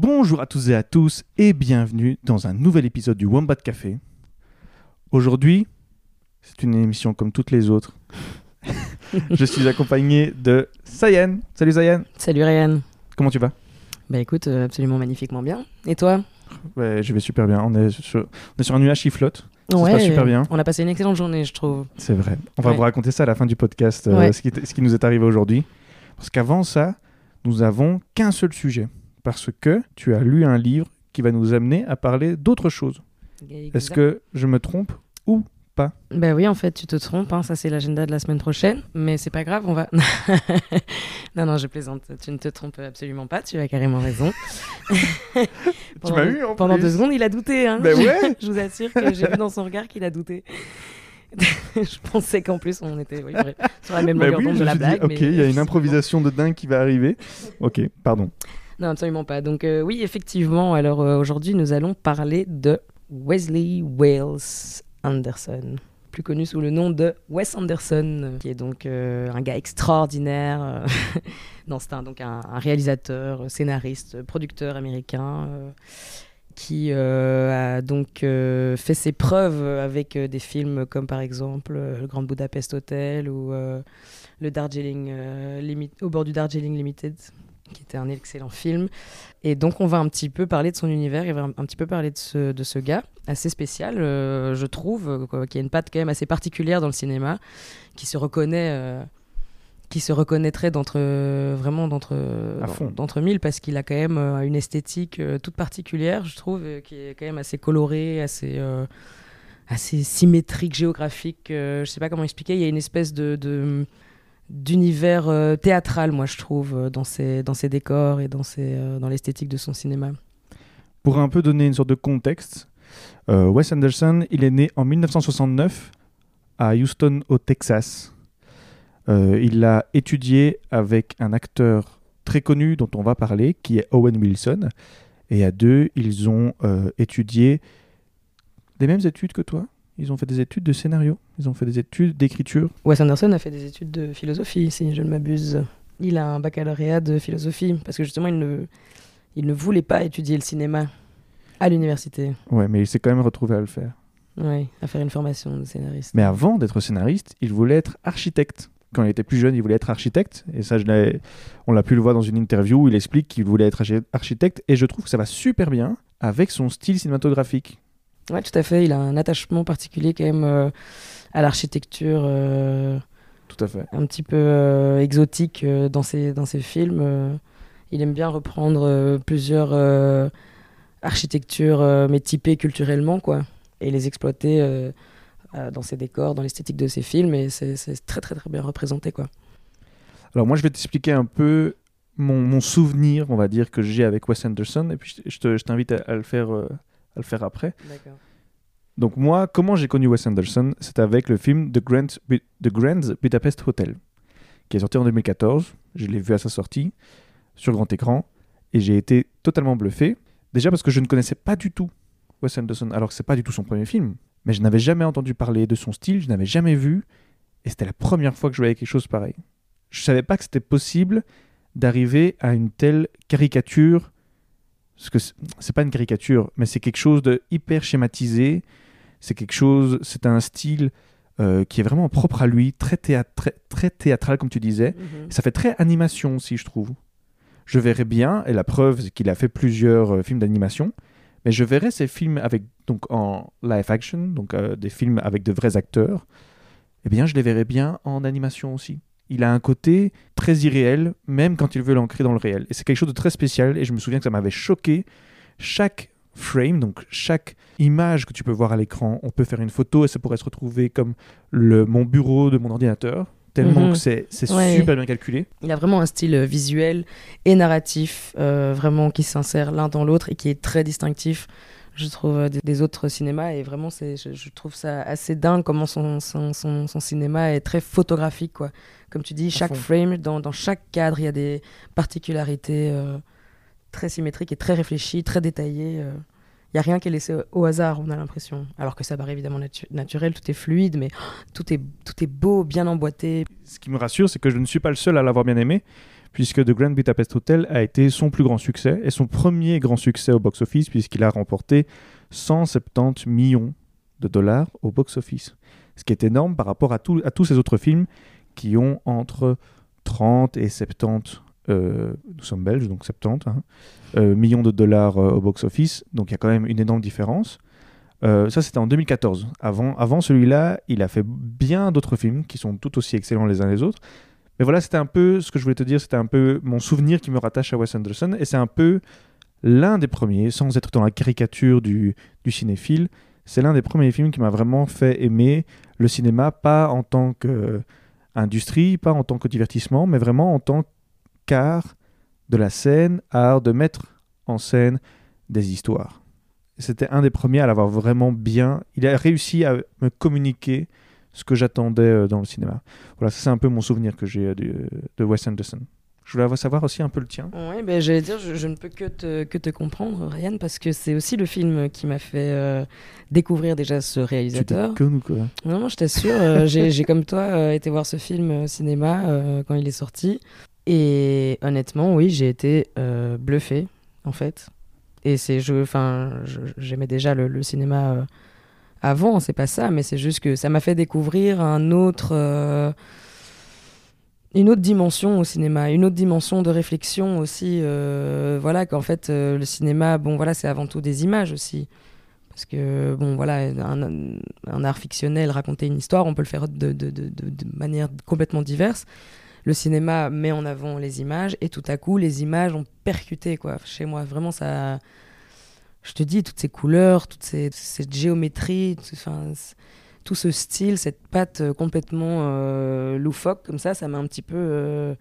Bonjour à tous et à tous et bienvenue dans un nouvel épisode du Wombat Café. Aujourd'hui, c'est une émission comme toutes les autres. je suis accompagné de Sayen. Salut Sayen. Salut Ryan. Comment tu vas? Bah écoute, euh, absolument magnifiquement bien. Et toi? Ouais, je vais super bien. On est sur, on est sur un nuage qui flotte. Ça se passe super bien. On a passé une excellente journée, je trouve. C'est vrai. On va Ouais. vous raconter ça à la fin du podcast, euh, Ouais. ce, qui est- ce qui nous est arrivé aujourd'hui. Parce qu'avant ça, nous avons qu'un seul sujet. Parce que tu as lu un livre qui va nous amener à parler d'autre chose. Est-ce que je me trompe ou pas? Bah oui, en fait, tu te trompes. hein, Ça, c'est l'agenda de la semaine prochaine. Mais c'est pas grave, on va. non, non, je plaisante. Tu ne te trompes absolument pas. Tu as carrément raison. Tu m'as eu en Pendant plus. deux secondes, il a douté. Hein. Ben ouais je vous assure que j'ai vu dans son regard qu'il a douté. je pensais qu'en plus, on était oui, sur la même Bah longueur oui, d'onde de la suis dit, blague. ok, mais- il y a une improvisation de dingue qui va arriver. Ok, pardon. Non, absolument pas. Donc euh, oui, effectivement, alors euh, aujourd'hui, nous allons parler de Wesley Wales Anderson, plus connu sous le nom de Wes Anderson, qui est donc euh, un gars extraordinaire. non, c'est un, un, réalisateur, scénariste, producteur américain. qui a donc fait ses preuves avec des films comme par exemple Le Grand Budapest Hotel ou le Darjeeling au bord du Darjeeling Limited qui était un excellent film. Et donc, on va un petit peu parler de son univers et va un, un petit peu parler de ce, de ce gars, assez spécial, euh, je trouve, euh, quoi, qui a une patte quand même assez particulière dans le cinéma, qui se reconnaît. euh, qui se reconnaîtrait d'entre vraiment d'entre d'entre mille parce qu'il a quand même une esthétique toute particulière je trouve qui est quand même assez colorée assez euh, assez symétrique géographique je sais pas comment expliquer il y a une espèce de, de d'univers euh, théâtral, moi je trouve, euh, dans ses, dans ses décors et dans, ses, euh, dans l'esthétique de son cinéma. Pour un peu donner une sorte de contexte, Wes Anderson, il est né en 1969 à Houston, au Texas. Il a étudié avec un acteur très connu dont on va parler, qui est Owen Wilson. Et à deux, ils ont étudié les mêmes études que toi? Ils ont fait des études de scénario, ils ont fait des études d'écriture. Wes Anderson a fait des études de philosophie, si je ne m'abuse. Il a un baccalauréat de philosophie, parce que justement, il ne, il ne voulait pas étudier le cinéma à l'université. Ouais, mais il s'est quand même retrouvé à le faire. Oui, à faire une formation de scénariste. Mais avant d'être scénariste, il voulait être architecte. Quand il était plus jeune, il voulait être architecte. Et ça, je on l'a pu le voir dans une interview où il explique qu'il voulait être archi- architecte. Et je trouve que ça va super bien avec son style cinématographique. Ouais, tout à fait. Il a un attachement particulier quand même euh, à l'architecture. euh, Tout à fait. un petit peu euh, exotique dans, ses, dans ses films. il aime bien reprendre plusieurs architectures, mais typées culturellement, quoi, et les exploiter dans ses décors, dans l'esthétique de ses films, et c'est c'est très, très, très bien représenté, quoi. Alors moi, je vais t'expliquer un peu mon, mon souvenir, on va dire, que j'ai avec Wes Anderson. Et puis je, je te- je t'invite à, à le faire, euh, à le faire après. Donc moi, comment j'ai connu Wes Anderson C'est avec le film The Grand, Bu- The Grand Budapest Hotel, qui est sorti en 2014. Je l'ai vu à sa sortie sur grand écran et j'ai été totalement bluffé. Déjà parce que je ne connaissais pas du tout Wes Anderson, alors que c'est pas du tout son premier film. Mais je n'avais jamais entendu parler de son style, je n'avais jamais vu, et c'était la première fois que je voyais quelque chose pareil. Je savais pas que c'était possible d'arriver à une telle caricature. Parce que c'est- pas une caricature, mais c'est quelque chose de hyper schématisé. C'est quelque chose, c'est un style euh, qui est vraiment propre à lui, très, théâ- très, très théâtral comme tu disais. Mhm. Ça fait très animation aussi, je trouve. Je verrais bien, et la preuve, c'est qu'il a fait plusieurs euh, films d'animation, mais je verrais ces films avec, donc, en live action, donc euh, des films avec de vrais acteurs, eh bien, je les verrais bien en animation aussi. Il a un côté très irréel, même quand il veut l'ancrer dans le réel. Et c'est quelque chose de très spécial, et je me souviens que ça m'avait choqué. Chaque frame, donc chaque image que tu peux voir à l'écran, on peut faire une photo et ça pourrait se retrouver comme le, mon bureau de mon ordinateur, tellement Mhm. que c'est Ouais. super bien calculé. Il a vraiment un style euh, visuel et narratif, euh, vraiment qui s'insère l'un dans l'autre et qui est très distinctif, je trouve, euh, des, des autres cinémas. Et vraiment, c'est, je, je trouve ça assez dingue comment son, son, son, son cinéma est très photographique. Quoi. Comme tu dis, chaque fond. frame, dans, dans chaque cadre, il y a des particularités euh, très symétriques et très réfléchies, très détaillées. euh, Il y a rien qui est laissé au hasard, on a l'impression. Alors que ça paraît évidemment natu- naturel, tout est fluide, mais tout est, tout est beau, bien emboîté. Ce qui me rassure, c'est que je ne suis pas le seul à l'avoir bien aimé, puisque The Grand Budapest Hotel a été son plus grand succès et son premier grand succès au box-office, puisqu'il a remporté 170 millions de dollars au box-office. Ce qui est énorme par rapport à, tous ces autres films qui ont entre 30 et 70, euh, nous sommes belges, donc 70, hein, euh, millions de dollars euh, au box-office. Donc il y a quand même une énorme différence. Ça, c'était en 2014. Avant, avant celui-là, il a fait bien d'autres films qui sont tout aussi excellents les uns les autres. Mais voilà, c'était un peu ce que je voulais te dire, c'était un peu mon souvenir qui me rattache à Wes Anderson. Et c'est un peu l'un des premiers, sans être dans la caricature du, du cinéphile, c'est l'un des premiers films qui m'a vraiment fait aimer le cinéma, pas en tant qu'industrie, pas en tant que divertissement, mais vraiment en tant qu'art de la scène, art de mettre en scène des histoires. C'était un des premiers à l'avoir vraiment bien. Il a réussi à me communiquer ce que j'attendais euh, dans le cinéma. Voilà, c'est un peu mon souvenir que j'ai euh, du- de Wes Anderson. Je voulais savoir aussi un peu le tien. Oui, ben, j'allais dire, je, je ne peux que te, que te comprendre, Ryan, parce que c'est aussi le film qui m'a fait euh, découvrir déjà ce Tu réalisateur. déconnes ou quoi Non, non, je t'assure, euh, j'ai comme toi euh, été voir ce film au cinéma quand il est sorti. Et honnêtement, oui, j'ai été euh, bluffé, en fait. Et c'est, je, enfin, je- j'aimais déjà le, le cinéma avant, c'est pas ça, mais c'est juste que ça m'a fait découvrir euh, une autre dimension au cinéma, une autre dimension de réflexion aussi. euh, voilà, qu'en fait, euh, le cinéma, bon, voilà, c'est avant tout des images aussi. Parce que, bon, voilà, un, art fictionnel, raconter une histoire, on peut le faire de, de manière complètement diverse. Le cinéma met en avant les images et tout à coup, les images ont percuté, quoi. Chez moi, vraiment, ça. Je te dis, toutes ces couleurs, toute cette géométrie, tout, tout ce style, cette patte euh, complètement euh, loufoque, comme ça, ça m'a un petit peu. euh,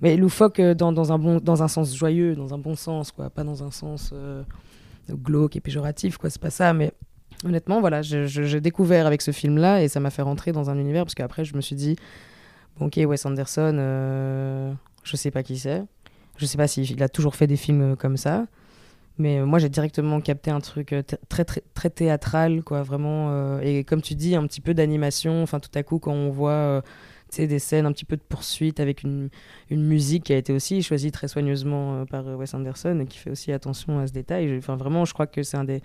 Mais loufoque dans, un bon, dans un sens joyeux, dans un bon sens, quoi. Pas dans un sens glauque et péjoratif, quoi. C'est pas ça, mais honnêtement, voilà, j'ai découvert avec ce film-là et ça m'a fait rentrer dans un univers parce qu'après, je me suis dit, bon, ok, Wes Anderson, je sais pas qui c'est. Je sais pas s'il a toujours fait des films comme ça. Mais moi, j'ai directement capté un truc euh, très, très, très théâtral, quoi, vraiment. euh, et comme tu dis, un petit peu d'animation. Enfin, tout à coup, quand on voit euh, des scènes un petit peu de poursuite avec une, une musique qui a été aussi choisie très soigneusement euh, par Wes Anderson et qui fait aussi attention à ce détail. Enfin, vraiment, je crois que c'est un des.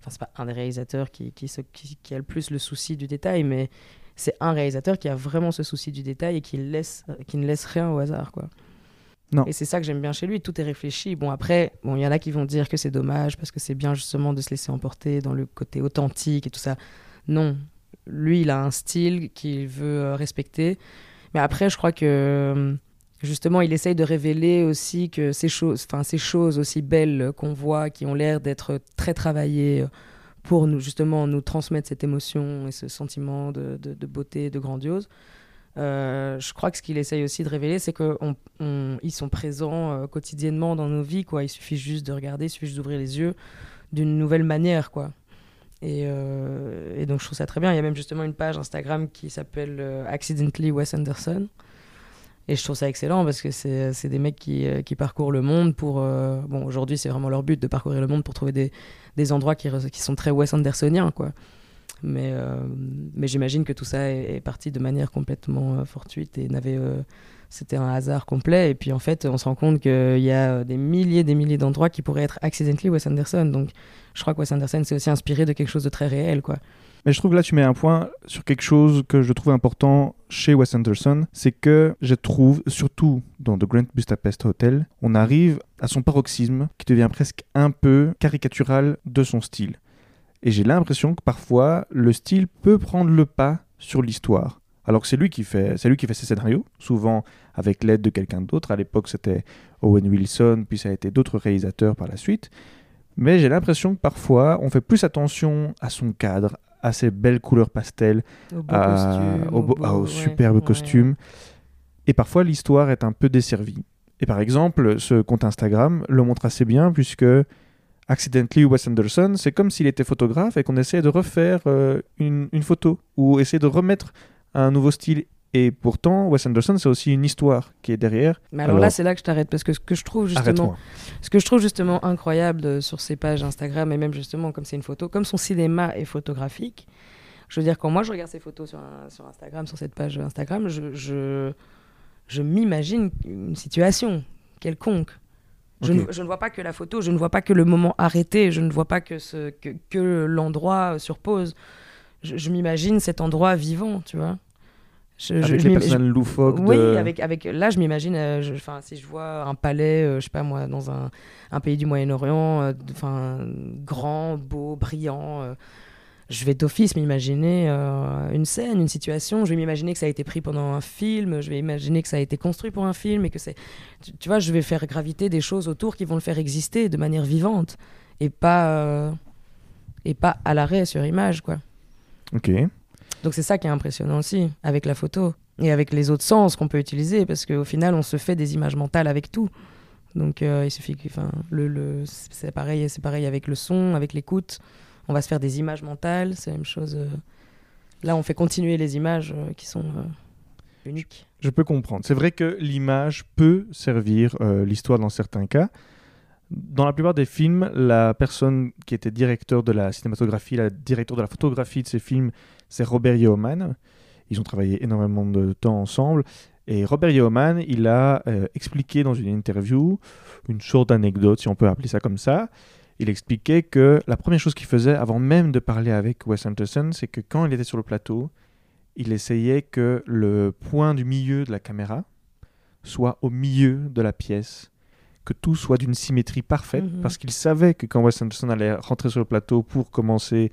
Enfin, c'est pas un des réalisateurs qui, qui, qui a le plus le souci du détail, mais c'est un réalisateur qui a vraiment ce souci du détail et qui, laisse, qui ne laisse rien au hasard, quoi. Et c'est ça que j'aime bien chez lui, tout est réfléchi. Bon, après, bon, il y en a qui vont dire que c'est dommage parce que c'est bien justement de se laisser emporter dans le côté authentique et tout ça. Non, lui, il a un style qu'il veut euh, respecter. Mais après, je crois que euh, justement, il essaye de révéler aussi que ces choses, enfin ces choses aussi belles qu'on voit, qui ont l'air d'être très travaillées euh, pour nous justement nous transmettre cette émotion et ce sentiment de, de- de beauté, de grandiose. Euh, je crois que ce qu'il essaye aussi de révéler, c'est qu'ils sont présents euh, quotidiennement dans nos vies. Il suffit juste de regarder, il suffit juste d'ouvrir les yeux d'une nouvelle manière. Euh, et donc je trouve ça très bien. Il y a même justement une page Instagram qui s'appelle Accidentally Wes Anderson. Et je trouve ça excellent parce que c'est des mecs qui, parcourent le monde pour... bon, aujourd'hui, c'est vraiment leur but de parcourir le monde pour trouver des, endroits qui, sont très Wes Andersoniens. Mais, euh, mais j'imagine que tout ça est, parti de manière complètement euh, fortuite et n'avait... euh, c'était un hasard complet. Et puis en fait, on se rend compte qu'il y a des milliers des milliers d'endroits qui pourraient être accidentally Wes Anderson. Donc je crois que Wes Anderson s'est aussi inspiré de quelque chose de très réel, quoi. Mais je trouve là, tu mets un point sur quelque chose que je trouve important chez Wes Anderson, c'est que je trouve, surtout dans The Grand Budapest Hotel, on arrive à son paroxysme qui devient presque un peu caricatural de son style. Et j'ai l'impression que parfois, le style peut prendre le pas sur l'histoire. Alors que c'est lui qui fait, c'est lui qui fait ses scénarios, souvent avec l'aide de quelqu'un d'autre. À l'époque, c'était Owen Wilson, puis ça a été d'autres réalisateurs par la suite. Mais j'ai l'impression que parfois, on fait plus attention à son cadre, à ses belles couleurs pastel, à- aux ouais, superbes ouais. costumes. Et parfois, l'histoire est un peu desservie. Et par exemple, ce compte Instagram le montre assez bien, puisque Accidentally Wes Anderson, c'est comme s'il était photographe et qu'on essayait de refaire euh, une, une photo, ou essayer de remettre un nouveau style. Et pourtant, Wes Anderson, c'est aussi une histoire qui est derrière. Mais alors, là, c'est là que je t'arrête parce que ce que je trouve justement, ce que je trouve justement incroyable sur ces pages Instagram et même justement comme c'est une photo, comme son cinéma est photographique. Je veux dire, quand moi je regarde ces photos sur, sur Instagram, sur cette page Instagram, je, je, je m'imagine une situation quelconque. Je, ne, je, ne, vois pas que la photo, je ne vois pas que le moment arrêté, je ne vois pas que, ce, que, que l'endroit surpose. Je, je m'imagine cet endroit vivant, tu vois. Je, avec je, les personnes loufoques. Oui, avec, avec, là, je m'imagine, euh, si je vois un palais, euh, je sais pas moi, dans un, un pays du Moyen-Orient, euh, grand, beau, brillant, je vais d'office m'imaginer une scène, une situation. Je vais m'imaginer que ça a été pris pendant un film. Je vais imaginer que ça a été construit pour un film et que c'est, tu, tu, vois, je vais faire graviter des choses autour qui vont le faire exister de manière vivante et pas et pas à l'arrêt sur image, quoi. Ok. Donc c'est ça qui est impressionnant aussi avec la photo et avec les autres sens qu'on peut utiliser parce qu'au final on se fait des images mentales avec tout. Donc euh, il suffit que, enfin, le, le c'est pareil, c'est pareil avec le son, avec l'écoute. On va se faire des images mentales, c'est la même chose. Euh. Là, on fait continuer les images euh, qui sont uniques. Je peux comprendre. C'est vrai que l'image peut servir l'histoire dans certains cas. Dans la plupart des films, la personne qui était directeur de la cinématographie, la directeur de la photographie de ces films, c'est Robert Yeoman. Ils ont travaillé énormément de temps ensemble. Et Robert Yeoman, il a euh, expliqué dans une interview, une sorte d'anecdote, si on peut appeler ça comme ça. Il expliquait que la première chose qu'il faisait avant même de parler avec Wes Anderson, c'est que quand il était sur le plateau, il essayait que le point du milieu de la caméra soit au milieu de la pièce, que tout soit d'une symétrie parfaite, mhm. parce qu'il savait que quand Wes Anderson allait rentrer sur le plateau pour commencer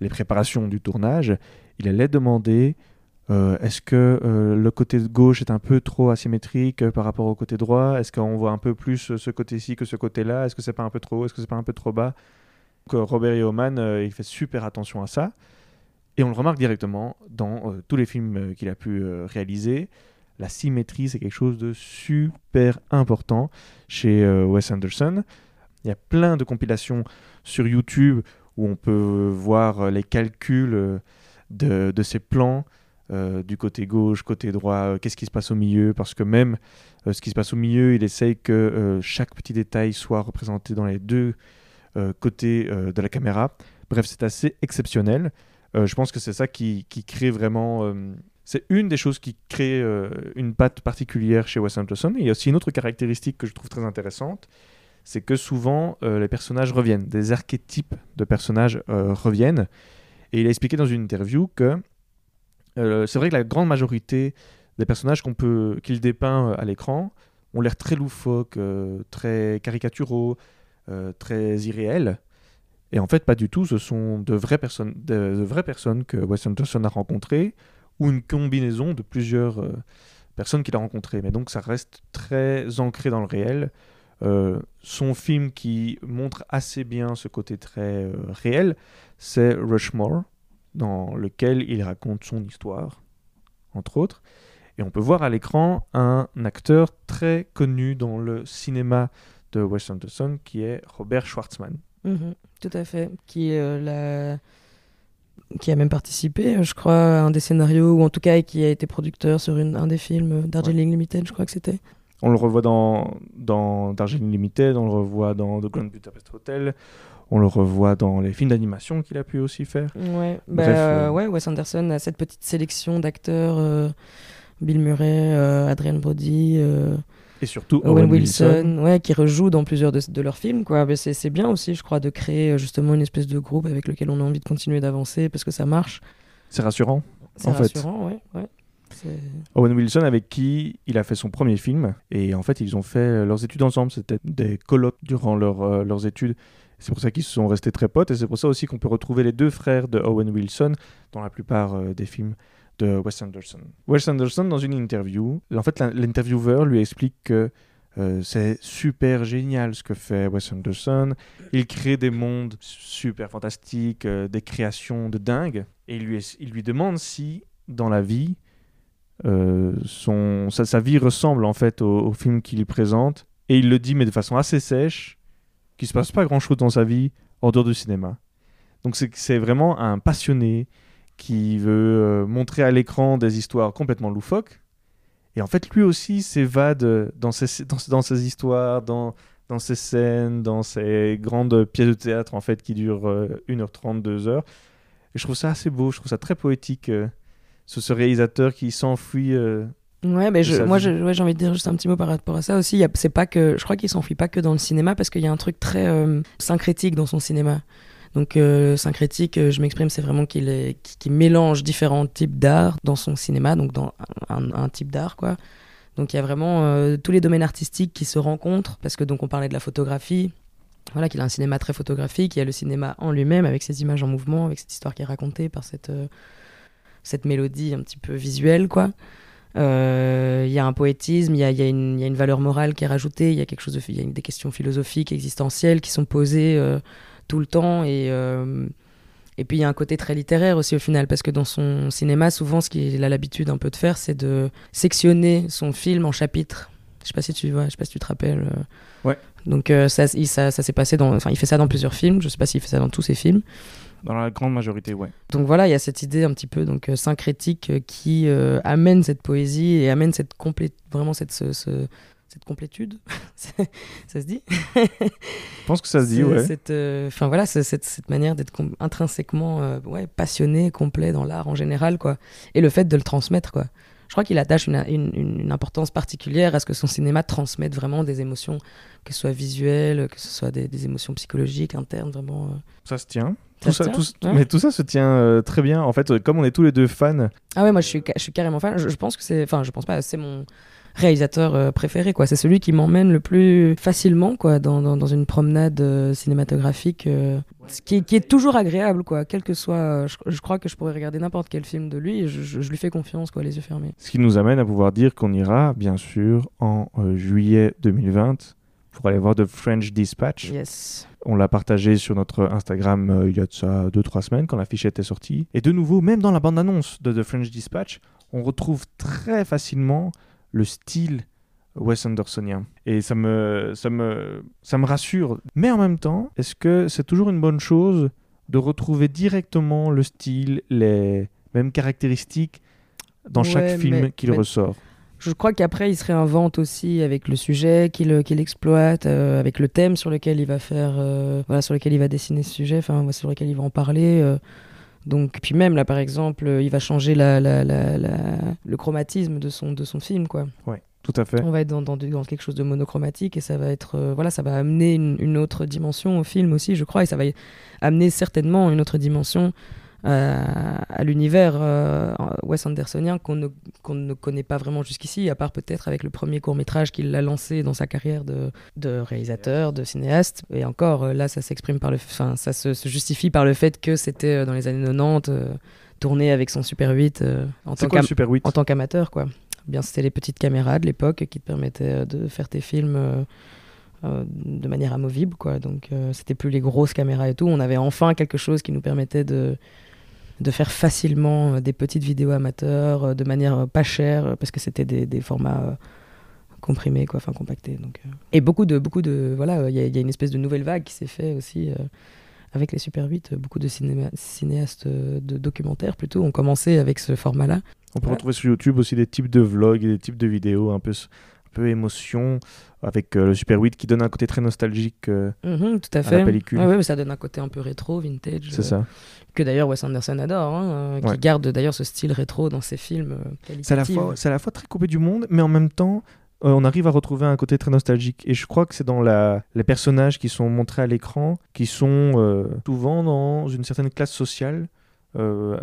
les préparations du tournage, il allait demander euh, est-ce que euh, le côté gauche est un peu trop asymétrique euh, par rapport au côté droit? Est-ce qu'on voit un peu plus ce côté-ci que ce côté-là? Est-ce que c'est pas un peu trop haut? Est-ce que c'est pas un peu trop bas? Robert Yeoman, il fait super attention à ça. Et on le remarque directement dans tous les films qu'il a pu réaliser. La symétrie, c'est quelque chose de super important chez Wes Anderson. Il y a plein de compilations sur YouTube où on peut voir les calculs de, ces plans. Euh, du côté gauche, côté droit, qu'est-ce qui se passe au milieu, parce que même ce qui se passe au milieu, il essaye que chaque petit détail soit représenté dans les deux côtés de la caméra. Bref, c'est assez exceptionnel. je pense que c'est ça qui, crée vraiment... c'est une des choses qui crée une patte particulière chez Wes Anderson. il y a aussi une autre caractéristique que je trouve très intéressante, c'est que souvent euh, les personnages reviennent, des archétypes de personnages euh, reviennent. Et il a expliqué dans une interview que euh, c'est vrai que la grande majorité des personnages qu'on peut qu'il dépeint à l'écran ont l'air très loufoques, très caricaturaux, très irréels. Et en fait, pas du tout. Ce sont de vraies personnes, de, vraies personnes que Wes Anderson a rencontrées ou une combinaison de plusieurs personnes qu'il a rencontrées. Mais donc, ça reste très ancré dans le réel. Euh, son film qui montre assez bien ce côté très euh, réel, c'est Rushmore, dans lequel il raconte son histoire, entre autres. Et on peut voir à l'écran un acteur très connu dans le cinéma de Wes Anderson, qui est Robert Schwartzman. Mhm, tout à fait, qui euh, la qui a même participé, je crois, à un des scénarios, ou en tout cas qui a été producteur sur une, un des films Darjeeling Limited, je crois que c'était. On le revoit dans, dans Darjeeling Limited, on le revoit dans The Grand Budapest Hotel, on le revoit dans les films d'animation qu'il a pu aussi faire. Ouais, bah, euh, ouais, Wes Anderson a cette petite sélection d'acteurs euh, Bill Murray, euh, Adrian Brody. et surtout Owen, Wilson, Ouais, qui rejoue dans plusieurs de, de leurs films. Quoi. C'est bien aussi, je crois, de créer justement une espèce de groupe avec lequel on a envie de continuer d'avancer parce que ça marche. C'est rassurant. C'est rassurant, ouais. ouais. Owen Wilson avec qui il a fait son premier film et en fait ils ont fait leurs études ensemble, c'était des colloques durant leur, euh, leurs études. C'est pour ça qu'ils se sont restés très potes et c'est pour ça aussi qu'on peut retrouver les deux frères de Owen Wilson dans la plupart euh, des films de Wes Anderson. Wes Anderson dans une interview, en fait l'intervieweur lui explique que euh, c'est super génial ce que fait Wes Anderson. Il crée des mondes super fantastiques, des créations de dingue. Et il lui, demande si, dans la vie, euh, son, sa, vie ressemble en fait au, film qu'il présente. Et il le dit, mais de façon assez sèche, qu'il se passe pas grand chose dans sa vie en dehors du cinéma. Donc c'est vraiment un passionné qui veut euh, montrer à l'écran des histoires complètement loufoques. Et en fait, lui aussi s'évade dans ses, dans, ses histoires, dans, ses scènes, dans ses grandes pièces de théâtre en fait qui durent 1h30, 2h. Et je trouve ça assez beau, je trouve ça très poétique. ce, ce réalisateur qui s'enfuit Ouais, mais je, moi j'ai envie de dire juste un petit mot par rapport à ça aussi. C'est pas que, je crois qu'il s'enfuit pas que dans le cinéma parce qu'il y a un truc très euh, syncrétique dans son cinéma. Donc euh, syncrétique, euh, je m'exprime, c'est vraiment qu'il qui, mélange différents types d'art dans son cinéma, donc dans un, type d'art quoi. Donc il y a vraiment tous les domaines artistiques qui se rencontrent parce que donc on parlait de la photographie. Voilà, qu'il a un cinéma très photographique, il y a le cinéma en lui-même avec ses images en mouvement, avec cette histoire qui est racontée par cette cette mélodie un petit peu visuelle quoi. Euh, il y a un poétisme, il y a, y, a y a, une valeur morale qui est rajoutée, il y a quelque chose de, y a des questions philosophiques, existentielles qui sont posées euh, tout le temps et euh, et puis il y a un côté très littéraire aussi au final, parce que dans son cinéma, souvent, ce qu'il a l'habitude un peu de faire, c'est de sectionner son film en chapitres. Je sais pas si tu vois, je sais pas si tu te rappelles. Ouais. Donc ça, ça, ça s'est passé dans, enfin, il fait ça dans plusieurs films. Je sais pas s'il fait ça dans tous ses films. Dans la grande majorité, ouais. Donc voilà, il y a cette idée un petit peu donc euh, syncrétique euh, qui euh, amène cette poésie et amène cette vraiment cette, cette complétude. ça se dit? Je pense que ça se dit, ouais. Enfin voilà, cette, cette, manière d'être intrinsèquement ouais, passionné, complet dans l'art en général, quoi. Et le fait de le transmettre, quoi je crois qu'il attache une, une, importance particulière à ce que son cinéma transmette vraiment des émotions, que ce soit visuelles, que ce soit des, des émotions psychologiques, internes, vraiment. Ça se tient. Tout ça, tout, mais tout ça se tient euh, très bien. En fait, comme on est tous les deux fans. Ah ouais, moi je suis, je suis carrément fan. Je, pense que c'est. Enfin, je pense pas, c'est mon réalisateur euh, préféré, quoi. C'est celui qui m'emmène le plus facilement, quoi, dans, dans, une promenade euh, cinématographique. qui, qui, est toujours agréable, quoi. Quel que soit. Je, crois que je pourrais regarder n'importe quel film de lui et je, je, lui fais confiance, quoi, les yeux fermés. Ce qui nous amène à pouvoir dire qu'on ira, bien sûr, en juillet 2020 pour aller voir The French Dispatch. Yes. On l'a partagé sur notre Instagram euh, il y a de ça 2-3 semaines quand la fiche était sortie. Et de nouveau, même dans la bande-annonce de The French Dispatch, on retrouve très facilement le style Wes Andersonien. Et ça me, ça, me, ça me rassure. Mais en même temps, est-ce que c'est toujours une bonne chose de retrouver directement le style, les mêmes caractéristiques dans chaque film qu'il ressort? Je crois qu'après, il se réinvente aussi avec le sujet qu'il qu'il exploite, euh, avec le thème sur lequel il va faire, euh, voilà, sur lequel il va dessiner ce sujet, enfin, sur lequel il va en parler. Euh. donc, puis même là, par exemple, il va changer la, la, la, le chromatisme de son, de son film, quoi. Ouais, tout à fait. On va être dans, dans, dans quelque chose de monochromatique et ça va être, voilà, ça va amener une, une, autre dimension au film aussi, je crois, et ça va amener certainement une autre dimension euh, à l'univers euh, Wes Andersonien qu'on ne, qu'on ne connaît pas vraiment jusqu'ici, à part peut-être avec le premier court métrage qu'il a lancé dans sa carrière de, de réalisateur, de cinéaste. Et encore, euh, là, ça s'exprime par le, enfin, ça se, justifie par le fait que c'était dans les années 90, tourné avec son Super 8 en, tant en tant qu'amateur, quoi. Bien, c'était les petites caméras de l'époque qui te permettaient de faire tes films. de manière amovible quoi donc c'était plus les grosses caméras et tout on avait enfin quelque chose qui nous permettait de de faire facilement euh, des petites vidéos amateurs euh, de manière euh, pas chère parce que c'était des, des, formats comprimés quoi enfin compactés. Donc et beaucoup de beaucoup de voilà il y, y, a une espèce de nouvelle vague qui s'est fait aussi avec les Super 8 beaucoup de cinéastes de documentaires plutôt ont commencé avec ce format là on peut retrouver sur YouTube aussi des types de vlogs et des types de vidéos un peu peu émotion avec le Super 8 qui donne un côté très nostalgique mhm, tout à, fait. la pellicule. Ouais, mais ça donne un côté un peu rétro, vintage. C'est ça que d'ailleurs Wes Anderson adore, hein, euh, qui garde d'ailleurs ce style rétro dans ses films. Euh, c'est à, la fois, à la fois très coupé du monde, mais en même temps, euh, on arrive à retrouver un côté très nostalgique. Et je crois que c'est dans la, les personnages qui sont montrés à l'écran, qui sont souvent dans une certaine classe sociale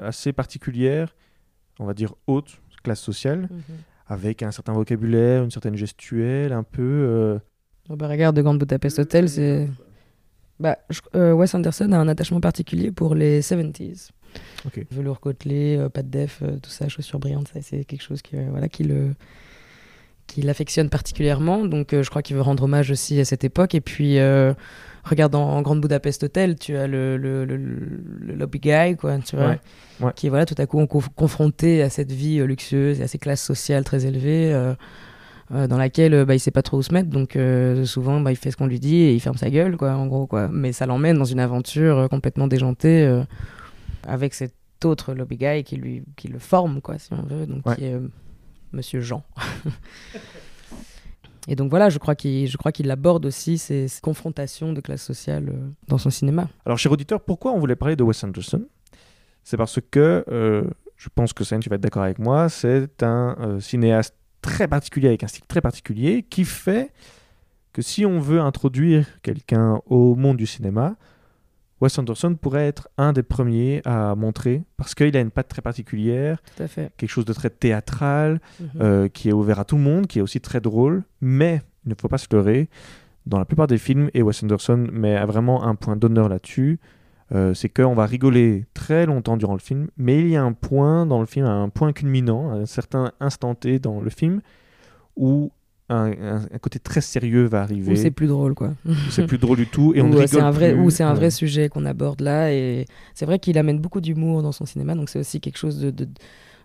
assez particulière, on va dire haute classe sociale, mhm. Avec un certain vocabulaire, une certaine gestuelle, un peu... Oh bah regarde, The Grand Budapest Hotel, c'est bah, euh, Wes Anderson a un attachement particulier pour les 70s. Velours côtelé, euh, pas de def, euh, tout ça, chaussures brillantes, ça, c'est quelque chose qui, voilà, qui le qui l'affectionne particulièrement. Donc je crois qu'il veut rendre hommage aussi à cette époque. Et puis, regarde en, Grande Budapest Hotel, tu as le, le, le, lobby guy, quoi, tu vois, qui est voilà, tout à coup confronté à cette vie luxueuse et à ces classes sociales très élevées. Euh, dans laquelle euh, bah, il sait pas trop où se mettre, donc euh, souvent bah, il fait ce qu'on lui dit et il ferme sa gueule, quoi, en gros, quoi. Mais ça l'emmène dans une aventure complètement déjantée, avec cet autre lobby guy qui, lui, qui le forme, quoi, si on veut, donc Ouais. qui est euh, Monsieur Jean. Et donc voilà, je crois qu'il aborde aussi ces, ces confrontations de classe sociale euh, dans son cinéma. Alors, cher auditeur, pourquoi on voulait parler de Wes Anderson? C'est parce que, euh, je pense que Sam, tu vas être d'accord avec moi, c'est un euh, cinéaste très particulier, avec un style très particulier, qui fait que si on veut introduire quelqu'un au monde du cinéma, Wes Anderson pourrait être un des premiers à montrer, parce qu'il a une patte très particulière, Tout à fait. quelque chose de très théâtral, Mhm. euh, qui est ouvert à tout le monde, qui est aussi très drôle, mais il ne faut pas se leurrer. Dans la plupart des films, et Wes Anderson met vraiment un point d'honneur là-dessus, euh, c'est qu'on va rigoler très longtemps durant le film, mais il y a un point dans le film, un point culminant, un certain instant T dans le film, où un, un- un côté très sérieux va Ou arriver, c'est plus drôle, quoi. c'est plus drôle du tout, et on Ou, euh, c'est un vrai, plus. ou c'est un vrai Ouais. sujet qu'on aborde là. Et c'est vrai qu'il amène beaucoup d'humour dans son cinéma, donc c'est aussi quelque chose de, de-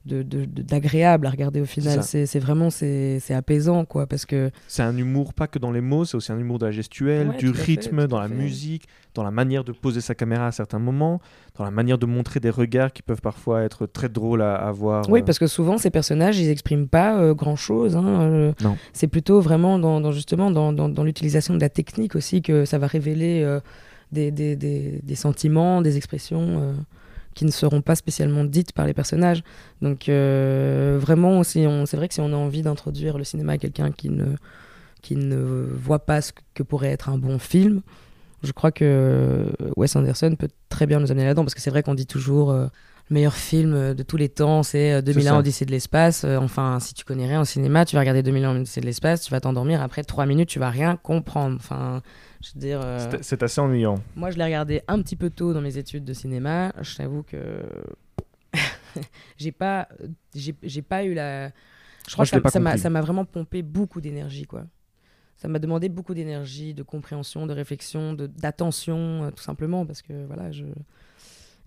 de- de- de- d'agréable à regarder au final. C'est, vraiment c'est, apaisant, quoi, parce que C'est un humour pas que dans les mots, c'est aussi un humour de la gestuelle, Ouais, du fait, rythme, dans la fait. musique, dans la manière de poser sa caméra à certains moments, dans la manière de montrer des regards qui peuvent parfois être très drôles à, à voir. Oui, euh. parce que souvent ces personnages, ils expriment pas grand chose. Non. C'est plutôt vraiment dans, dans- justement dans, dans- dans l'utilisation de la technique aussi que ça va révéler euh, des, des- des- des sentiments, des expressions euh, qui ne seront pas spécialement dites par les personnages. Donc euh, vraiment, si c'est vrai que si on a envie d'introduire le cinéma à quelqu'un qui ne, qui ne voit pas ce que pourrait être un bon film, je crois que Wes Anderson peut très bien nous amener là-dedans, parce que c'est vrai qu'on dit toujours euh, le meilleur film de tous les temps, c'est euh, 2001 ça. Odyssée de l'espace. Euh, enfin, si tu connais rien au cinéma, tu vas regarder 2001 Odyssée de l'espace, tu vas t'endormir, après trois minutes, tu vas rien comprendre. Enfin, je veux dire... euh, C'est- assez ennuyant. moi, je l'ai regardé un petit peu tôt dans mes études de cinéma. Je t'avoue que j'ai pas, j'ai pas eu la. Je crois Moi, que ça- m'a vraiment pompé beaucoup d'énergie, quoi. Ça m'a demandé beaucoup d'énergie, de compréhension, de réflexion, de- d'attention, euh, tout simplement, parce que voilà, je,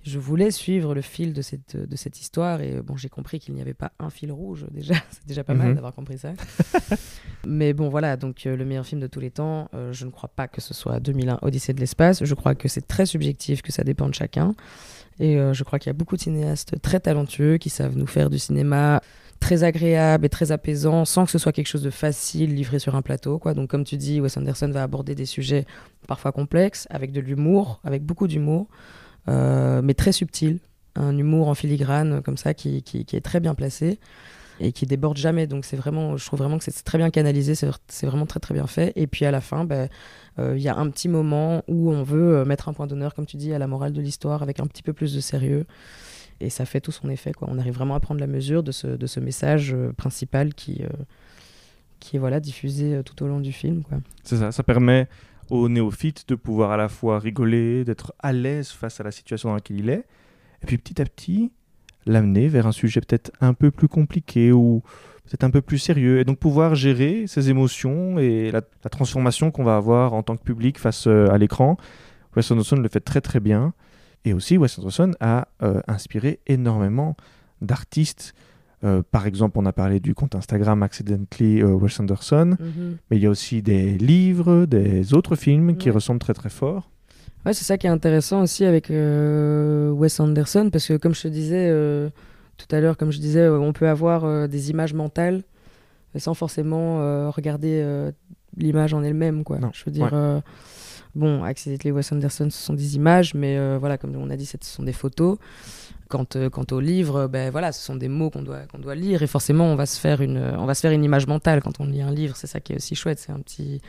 je voulais suivre le fil de cette, de cette histoire et bon, j'ai compris qu'il n'y avait pas un fil rouge déjà. C'est déjà pas mal Mhm. d'avoir compris ça. Mais bon, voilà, donc euh, le meilleur film de tous les temps, euh, je ne crois pas que ce soit 2001 Odyssée de l'espace. Je crois que c'est très subjectif, que ça dépend de chacun. Et euh, je crois qu'il y a beaucoup de cinéastes très talentueux qui savent nous faire du cinéma très agréable et très apaisant sans que ce soit quelque chose de facile livré sur un plateau. Quoi. Donc, comme tu dis, Wes Anderson va aborder des sujets parfois complexes, avec de l'humour, avec beaucoup d'humour, mais très subtil. Un humour en filigrane, comme ça, qui, est très bien placé et qui déborde jamais. Donc, c'est vraiment, je trouve vraiment que c'est très bien canalisé, c'est vraiment très très bien fait. Et puis à la fin, ben, euh, il y a un petit moment où on veut euh, mettre un point d'honneur, comme tu dis, à la morale de l'histoire avec un petit peu plus de sérieux. Et ça fait tout son effet. Quoi. On arrive vraiment à prendre la mesure de ce, de ce message euh, principal qui, euh, qui est voilà, diffusé euh, tout au long du film. C'est ça, ça permet au néophyte de pouvoir à la fois rigoler, d'être à l'aise face à la situation dans laquelle il est, et puis petit à petit l'amener vers un sujet peut-être un peu plus compliqué ou peut-être un peu plus sérieux, et donc pouvoir gérer ses émotions et la, transformation qu'on va avoir en tant que public face euh, à l'écran. Wes Anderson le fait très très bien, et aussi Wes Anderson a euh, inspiré énormément d'artistes. Euh, par exemple, on a parlé du compte Instagram Accidentally euh, Wes Anderson. Mais il y a aussi des livres, des autres films qui ressemblent très très fort. Ouais, c'est ça qui est intéressant aussi avec euh, Wes Anderson, parce que comme je te disais euh, tout à l'heure, comme je disais, on peut avoir des images mentales sans forcément regarder l'image en elle-même. Quoi. Non, Je veux dire, ouais. Bon, Accidentally Wes Anderson, ce sont des images, mais euh, voilà, comme on a dit, ce sont des photos. Quant, euh, quant au livre, ben voilà, ce sont des mots qu'on doit, doit lire et forcément on va se faire une, on va se faire une image mentale quand on lit un livre. C'est ça qui est aussi chouette. C'est un petit,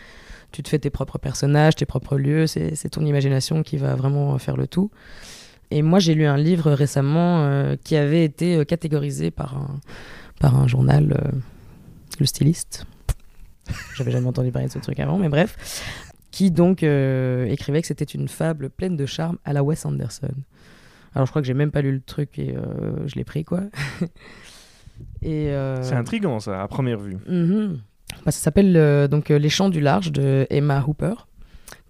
tu te fais tes propres personnages, tes propres lieux. C'est, ton imagination qui va vraiment faire le tout. Et moi, j'ai lu un livre récemment euh, qui avait été catégorisé par un, par un journal, Le Styliste. J'avais jamais entendu parler de ce truc avant, mais bref. Qui donc euh, écrivait que c'était une fable pleine de charme à la Wes Anderson. Alors je crois que j'ai même pas lu le truc et euh, je l'ai pris quoi. et euh, C'est intriguant ça, à première vue. Mhm. Bah, ça s'appelle donc Les Chants du Large de Emma Hooper.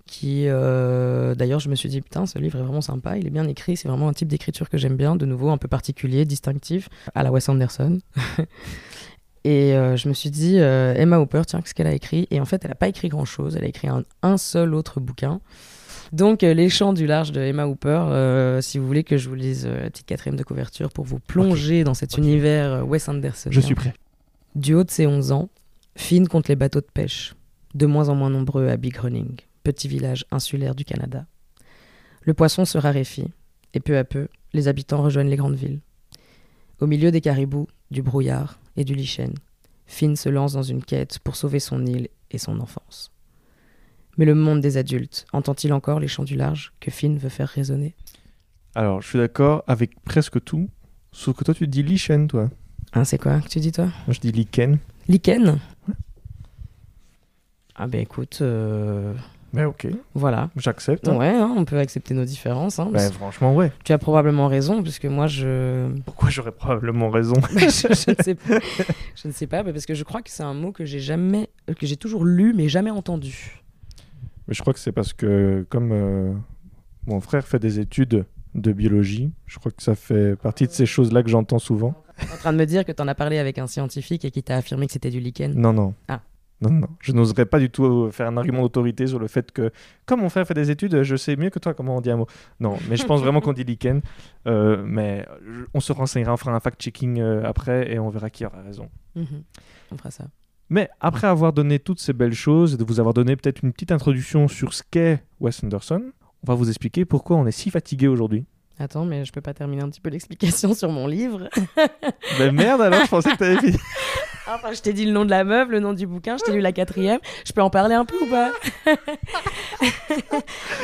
Qui, d'ailleurs, je me suis dit, putain, ce livre est vraiment sympa, il est bien écrit, c'est vraiment un type d'écriture que j'aime bien, de nouveau un peu particulier, distinctif, à la Wes Anderson. Et euh, je me suis dit, euh, Emma Hooper, tiens, qu'est-ce qu'elle a écrit? Et en fait, elle n'a pas écrit grand-chose. Elle a écrit un, un seul autre bouquin. Donc, euh, Les Chants du Large de Emma Hooper, si vous voulez que je vous lise la petite quatrième de couverture pour vous plonger dans cet univers Wes Anderson. Je suis prêt. Du haut de ses 11 ans, Finn compte les bateaux de pêche, de moins en moins nombreux à Big Running, petit village insulaire du Canada. Le poisson se raréfie, et peu à peu, les habitants rejoignent les grandes villes. Au milieu des caribous, du brouillard et du lichen, Finn se lance dans une quête pour sauver son île et son enfance. Mais le monde des adultes entend-il encore les chants du large que Finn veut faire résonner? Alors, je suis d'accord avec presque tout, sauf que toi, tu dis lichen, toi. Hein, c'est quoi que tu dis toi? Moi, je dis lichen. Lichen? Ah ben écoute, euh, Mais ok, voilà. j'accepte. hein. Ouais, hein, on peut accepter nos différences. hein. Ben, franchement, ouais. Tu as probablement raison, puisque moi, je... Pourquoi j'aurais probablement raison? Je, je ne sais pas, je ne sais pas, mais parce que je crois que c'est un mot que j'ai jamais, euh, que j'ai toujours lu, mais jamais entendu. Mais je crois que c'est parce que, comme euh, mon frère fait des études de biologie, je crois que ça fait partie de ces choses-là que j'entends souvent. En train de me dire que tu en as parlé avec un scientifique et qui t'a affirmé que c'était du lichen. Non, non. Ah. Non, non. Je n'oserais pas du tout euh, faire un argument d'autorité sur le fait que, comme mon frère fait des études, je sais mieux que toi comment on dit un mot. Non, mais je pense vraiment qu'on dit lichen. Euh, mais on se renseignera, on fera un fact-checking euh, après et on verra qui aura raison. Mhm. On fera ça. Mais après avoir donné toutes ces belles choses et de vous avoir donné peut-être une petite introduction sur ce qu'est Wes Anderson, on va vous expliquer pourquoi on est si fatigué aujourd'hui. Attends, mais je peux pas terminer un petit peu l'explication sur mon livre. Ben merde alors, je pensais que t'avais fini. Enfin, je t'ai dit le nom de la meuf, le nom du bouquin, je t'ai lu la quatrième. Je peux en parler un peu ou pas?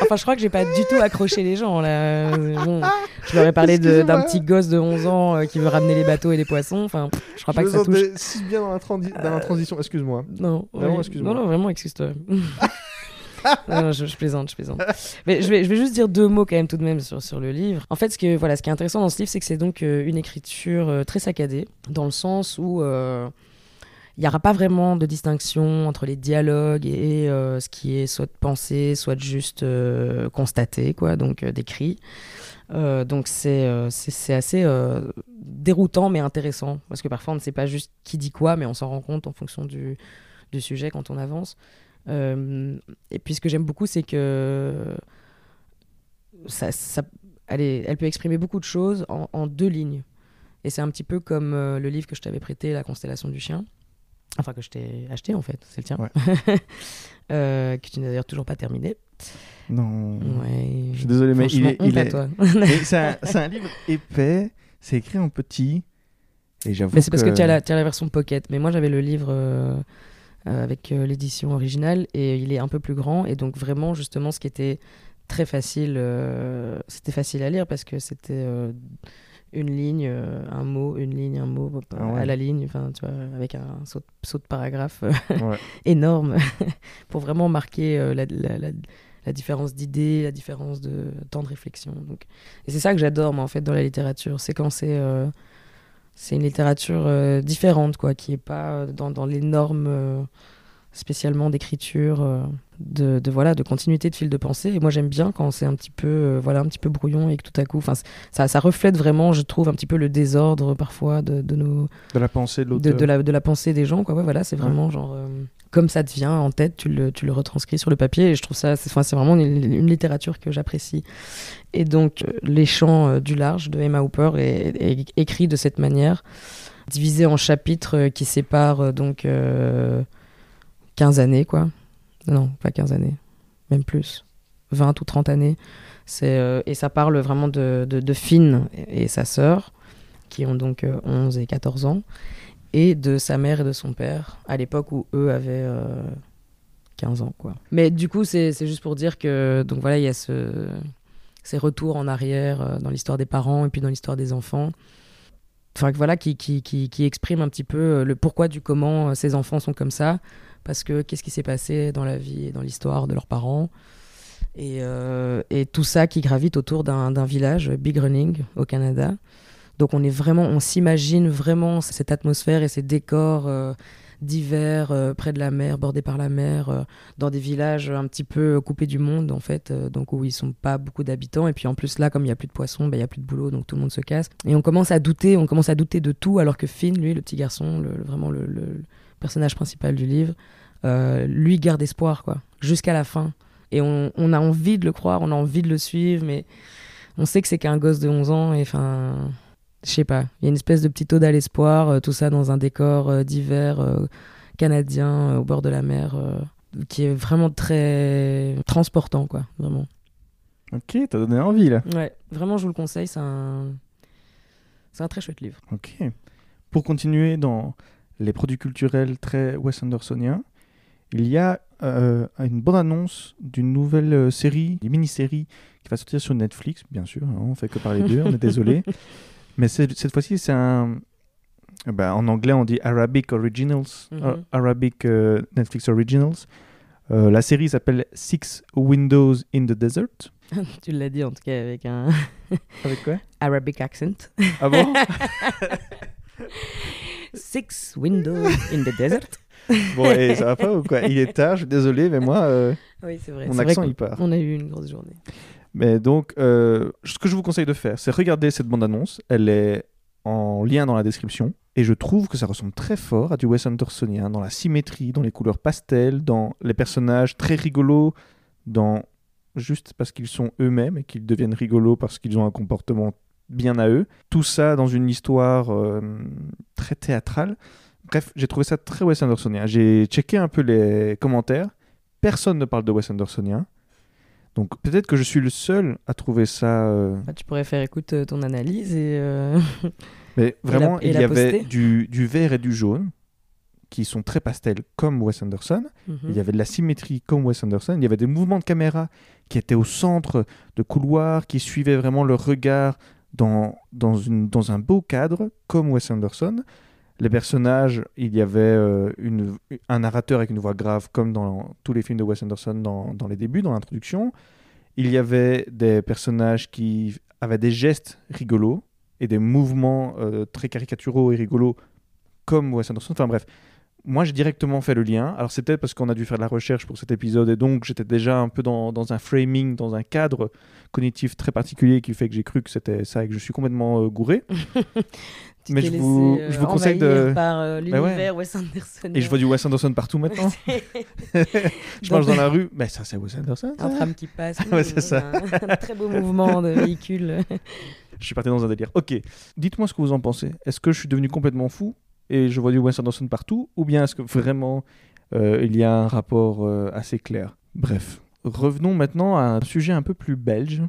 Enfin, je crois que j'ai pas du tout accroché les gens là. Euh, bon, je leur ai parlé d'un petit gosse de 11 ans euh, qui veut ramener les bateaux et les poissons. Enfin, je crois pas que ça touche. si bien dans la, dans la transition, excuse-moi. Non, Vraiment, excuse-moi. Non, non, vraiment, excuse-toi. Non, non, je, je plaisante, je plaisante. Mais je vais, je vais juste dire deux mots quand même tout de même sur, sur le livre. En fait, ce, que, voilà, ce qui est intéressant dans ce livre, c'est que c'est donc euh, une écriture euh, très saccadée, dans le sens où euh, il n'y aura pas vraiment de distinction entre les dialogues et euh, ce qui est soit pensé, soit juste euh, constaté, quoi, donc euh, décrit. Donc c'est assez déroutant mais intéressant parce que parfois on ne sait pas juste qui dit quoi mais on s'en rend compte en fonction du, du sujet quand on avance. Et puis ce que j'aime beaucoup c'est que ça, ça- elle, est- elle peut exprimer beaucoup de choses en, deux lignes. Et c'est un petit peu comme le livre que je t'avais prêté, La constellation du chien. Enfin, que je t'ai acheté en fait, c'est le tien. Ouais. Euh, que tu n'as d'ailleurs toujours pas terminé. Non. Ouais. Je suis désolé, mais il est. il c'est un, livre épais, c'est écrit en petit. Et j'avoue Mais c'est parce que tu as, la, tu as la version pocket. Mais moi, j'avais le livre euh, euh, avec l'édition originale et il est un peu plus grand. Et donc, vraiment, justement, ce qui était très facile, c'était facile à lire parce que c'était une ligne, euh, un mot, une ligne, un mot euh, Ah ouais. à la ligne, enfin, tu vois, avec un saut, saut de paragraphe euh, Ouais. énorme pour vraiment marquer la, la- la- la différence d'idées, la différence de temps de réflexion. Donc, et c'est ça que j'adore, moi, en fait, dans la littérature. C'est quand c'est c'est une littérature euh, différente, quoi, qui est pas dans, dans les normes euh, spécialement d'écriture, euh, de, de, voilà, de continuité de fil de pensée. Et moi, j'aime bien quand c'est un petit peu, euh, voilà, un petit peu brouillon et que tout à coup, enfin, ça, ça reflète vraiment, je trouve, un petit peu le désordre parfois de, de nos, De la pensée de de, l'auteur. de la, de la pensée des gens. Quoi. Ouais, voilà, c'est Ouais. vraiment genre. euh, comme ça te vient en tête, tu le, tu le retranscris sur le papier. Et je trouve ça, c'est vraiment une, une littérature que j'apprécie. Et donc, euh, Les Chants du Large de Emma Hooper est, est écrit de cette manière, divisé en chapitres qui séparent donc 15 années, quoi. Non, pas 15 années, même plus. 20 ou 30 années. C'est, euh, et ça parle vraiment de, de, Finn et, sa sœur, qui ont donc euh, 11 et 14 ans, et de sa mère et de son père, à l'époque où eux avaient euh, 15 ans. Quoi. Mais du coup, c'est, c'est juste pour dire que donc voilà, il y a ce, ces retours en arrière euh, dans l'histoire des parents et puis dans l'histoire des enfants. Enfin, voilà, qui, qui, qui, qui exprime un petit peu euh, le pourquoi du comment ces enfants sont comme ça, parce que qu'est-ce qui s'est passé dans la vie et dans l'histoire de leurs parents. Et, euh, tout ça qui gravite autour d'un, village, Big Running, au Canada. Donc on est vraiment, on s'imagine vraiment cette atmosphère et ces décors euh, d'hiver euh, près de la mer, bordés par la mer, euh, dans des villages un petit peu coupés du monde en fait, donc où ils sont pas beaucoup d'habitants. Et puis en plus là, comme il y a plus de poissons, bah, il y a plus de boulot, donc tout le monde se casse. Et on commence à douter, on commence à douter de tout, alors que Finn, lui, le petit garçon, vraiment le personnage principal du livre, euh, lui garde espoir quoi, jusqu'à la fin. Et on, on a envie de le croire, on a envie de le suivre, mais on sait que c'est qu'un gosse de 11 ans et enfin je sais pas, il y a une espèce de petite ode à l'espoir, euh, tout ça dans un décor euh, d'hiver euh, canadien au bord de la mer, qui est vraiment très transportant, quoi, vraiment. Ok, t'as donné envie là. Ouais, vraiment, je vous le conseille, c'est un, c'est un très chouette livre. Ok. Pour continuer dans les produits culturels très Wes Andersoniens, il y a euh, une bonne annonce d'une nouvelle euh, série, une mini-série qui va sortir sur Netflix, bien sûr. hein, on fait que parler d'eux, on est désolé. Mais c'est- cette fois-ci, c'est un. bah, en anglais, on dit Arabic Originals, Mhm. euh, Arabic euh, Netflix Originals. Euh, la série s'appelle Six Windows in the Desert. tu l'as dit en tout cas avec un Avec quoi? Arabic accent. Ah bon? Six windows in the desert. Bon, et ça va pas ou quoi? Il est tard, je suis désolé, mais moi, euh, Oui, c'est vrai. mon c'est vrai accent qu'on- il part. On a eu une grosse journée. Mais donc, euh, ce que je vous conseille de faire, c'est regarder cette bande-annonce. Elle est en lien dans la description. Et je trouve que ça ressemble très fort à du Wes Andersonien, dans la symétrie, dans les couleurs pastel, dans les personnages très rigolos, dans juste parce qu'ils sont eux-mêmes et qu'ils deviennent rigolos parce qu'ils ont un comportement bien à eux. Tout ça dans une histoire euh, très théâtrale. Bref, j'ai trouvé ça très Wes Andersonien. J'ai checké un peu les commentaires. Personne ne parle de Wes Andersonien. Donc peut-être que je suis le seul à trouver ça. euh, Bah, tu pourrais faire écoute euh, ton analyse et. euh, Mais vraiment, et il la y avait poster du, du vert et du jaune qui sont très pastels comme Wes Anderson. mhm. Il y avait de la symétrie comme Wes Anderson. Il y avait des mouvements de caméra qui étaient au centre de couloirs, qui suivaient vraiment le regard dans, dans, une, dans un beau cadre comme Wes Anderson. Les personnages, il y avait euh, une, un narrateur avec une voix grave comme dans tous les films de Wes Anderson dans, dans les débuts, dans l'introduction. Il y avait des personnages qui avaient des gestes rigolos et des mouvements euh, très caricaturaux et rigolos comme Wes Anderson. Enfin bref, moi j'ai directement fait le lien. Alors c'est peut-être parce qu'on a dû faire de la recherche pour cet épisode et donc j'étais déjà un peu dans, dans un framing, dans un cadre cognitif très particulier qui fait que j'ai cru que c'était ça et que je suis complètement euh, gouré. Mais je vous- euh, je vous conseille de- par euh, Bah ouais. l'univers Wes Anderson. Et je vois du Wes Anderson partout maintenant. je marche dans la rue, mais ça c'est Wes Anderson. ça un tram qui passe. Ouais, c'est ça. Un, un très beau mouvement de véhicule. Je suis parti dans un délire. Ok, dites-moi ce que vous en pensez. Est-ce que je suis devenu complètement fou et je vois du Wes Anderson partout Ou bien est-ce que vraiment euh, il y a un rapport euh, assez clair? Bref, revenons maintenant à un sujet un peu plus belge,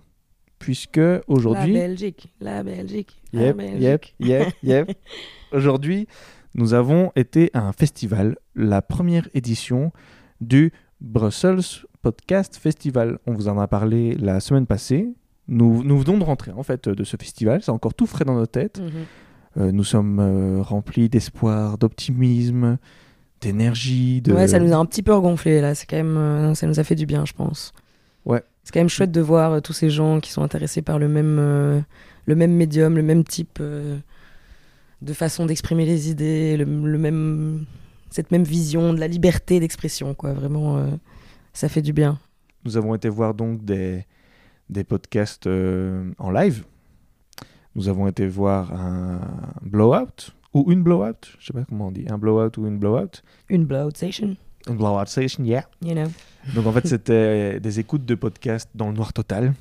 puisque La aujourd'hui... Belgique. La Belgique. La Yep, Belgique. yep, yep, yep. Aujourd'hui, nous avons été à un festival, la première édition du Brussels Podcast Festival. On vous en a parlé la semaine passée. Nous, nous venons de rentrer en fait de ce festival, c'est encore tout frais dans nos têtes. Mhm. Nous sommes euh, remplis d'espoir, d'optimisme, d'énergie. De... Ouais, ça nous a un petit peu regonflé là. C'est quand même, euh, ça nous a fait du bien, je pense. Ouais. C'est quand même chouette de voir euh, tous ces gens qui sont intéressés par le même, euh, le même médium, le même type euh, de façon d'exprimer les idées, le, le même, cette même vision de la liberté d'expression, quoi. Vraiment, euh, ça fait du bien. Nous avons été voir donc des, des podcasts euh, en live. Nous avons été voir un blowout ou une blowout, je sais pas comment on dit, un blowout ou une blowout. Une blowout station, Une blowout session, yeah. you know. Donc en fait, c'était des écoutes de podcasts dans le noir total,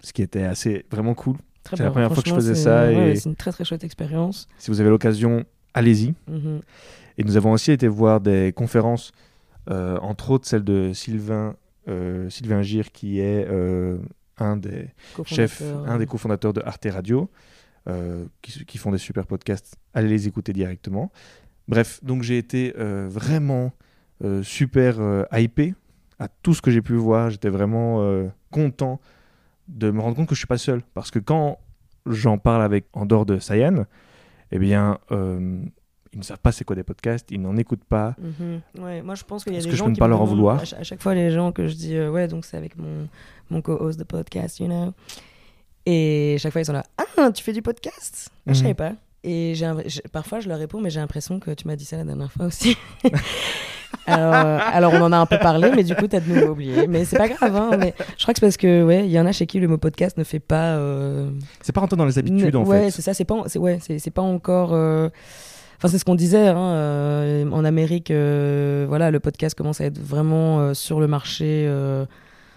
ce qui était assez vraiment cool. C'est la première fois que je faisais ça ouais, et- c'est une très très chouette expérience. Si vous avez l'occasion, allez-y. Mhm. Et nous avons aussi été voir des conférences, euh, entre autres celle de Sylvain, euh, Sylvain Gire, qui est euh, un des chefs, un des cofondateurs de Arte Radio, euh, qui, qui font des super podcasts. Allez les écouter directement. Bref, donc j'ai été euh, vraiment euh, super hypé à tout ce que j'ai pu voir. J'étais vraiment content de me rendre compte que je suis pas seul. Parce que quand j'en parle avec en dehors de Sayan, eh bien, ils ne savent pas c'est quoi des podcasts, ils n'en écoutent pas. Mhm. Ouais, moi je pense qu'il y a des que je gens peux ne qui pas leur en vouloir À, ch- à chaque fois, les gens que je dis, euh, ouais, donc c'est avec mon, mon co-host de podcast, you know. Et chaque fois, ils sont là, ah, tu fais du podcast? Ah, Je Mhm. savais pas. Et j'ai parfois, je leur réponds, mais j'ai l'impression que tu m'as dit ça la dernière fois aussi. alors, euh, alors, on en a un peu parlé, mais du coup, tu as de nouveau oublié. Mais c'est pas grave. hein, mais je crois que c'est parce que, ouais, il y en a chez qui le mot podcast ne fait pas. euh, C'est pas rentré dans les habitudes, ne- en ouais, fait. c'est ça. C'est pas, c'est, ouais, c'est pas encore. euh, Enfin, c'est ce qu'on disait. hein, euh, en Amérique, euh, voilà, le podcast commence à être vraiment euh, sur le marché.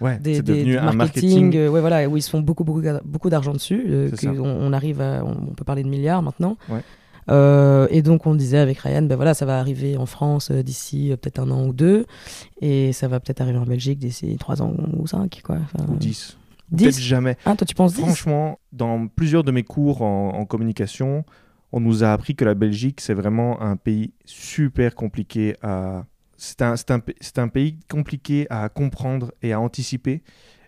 Ouais, des, c'est des- devenu du un marketing, marketing. euh, ouais, voilà, où ils se font beaucoup, beaucoup, beaucoup d'argent dessus. euh, on, on arrive à, on, on peut parler de milliards maintenant. Ouais. Euh, et donc on disait avec Ryan, ben voilà, ça va arriver en France d'ici peut-être un an ou deux, et ça va peut-être arriver en Belgique d'ici trois ans ou cinq, quoi. Enfin, Ou 10. dix Peut-être jamais. Ah, toi tu penses 10 Franchement, dans plusieurs de mes cours en, en communication, on nous a appris que la Belgique, c'est vraiment un pays super compliqué à. C'est un, un, un pays compliqué à comprendre et à anticiper.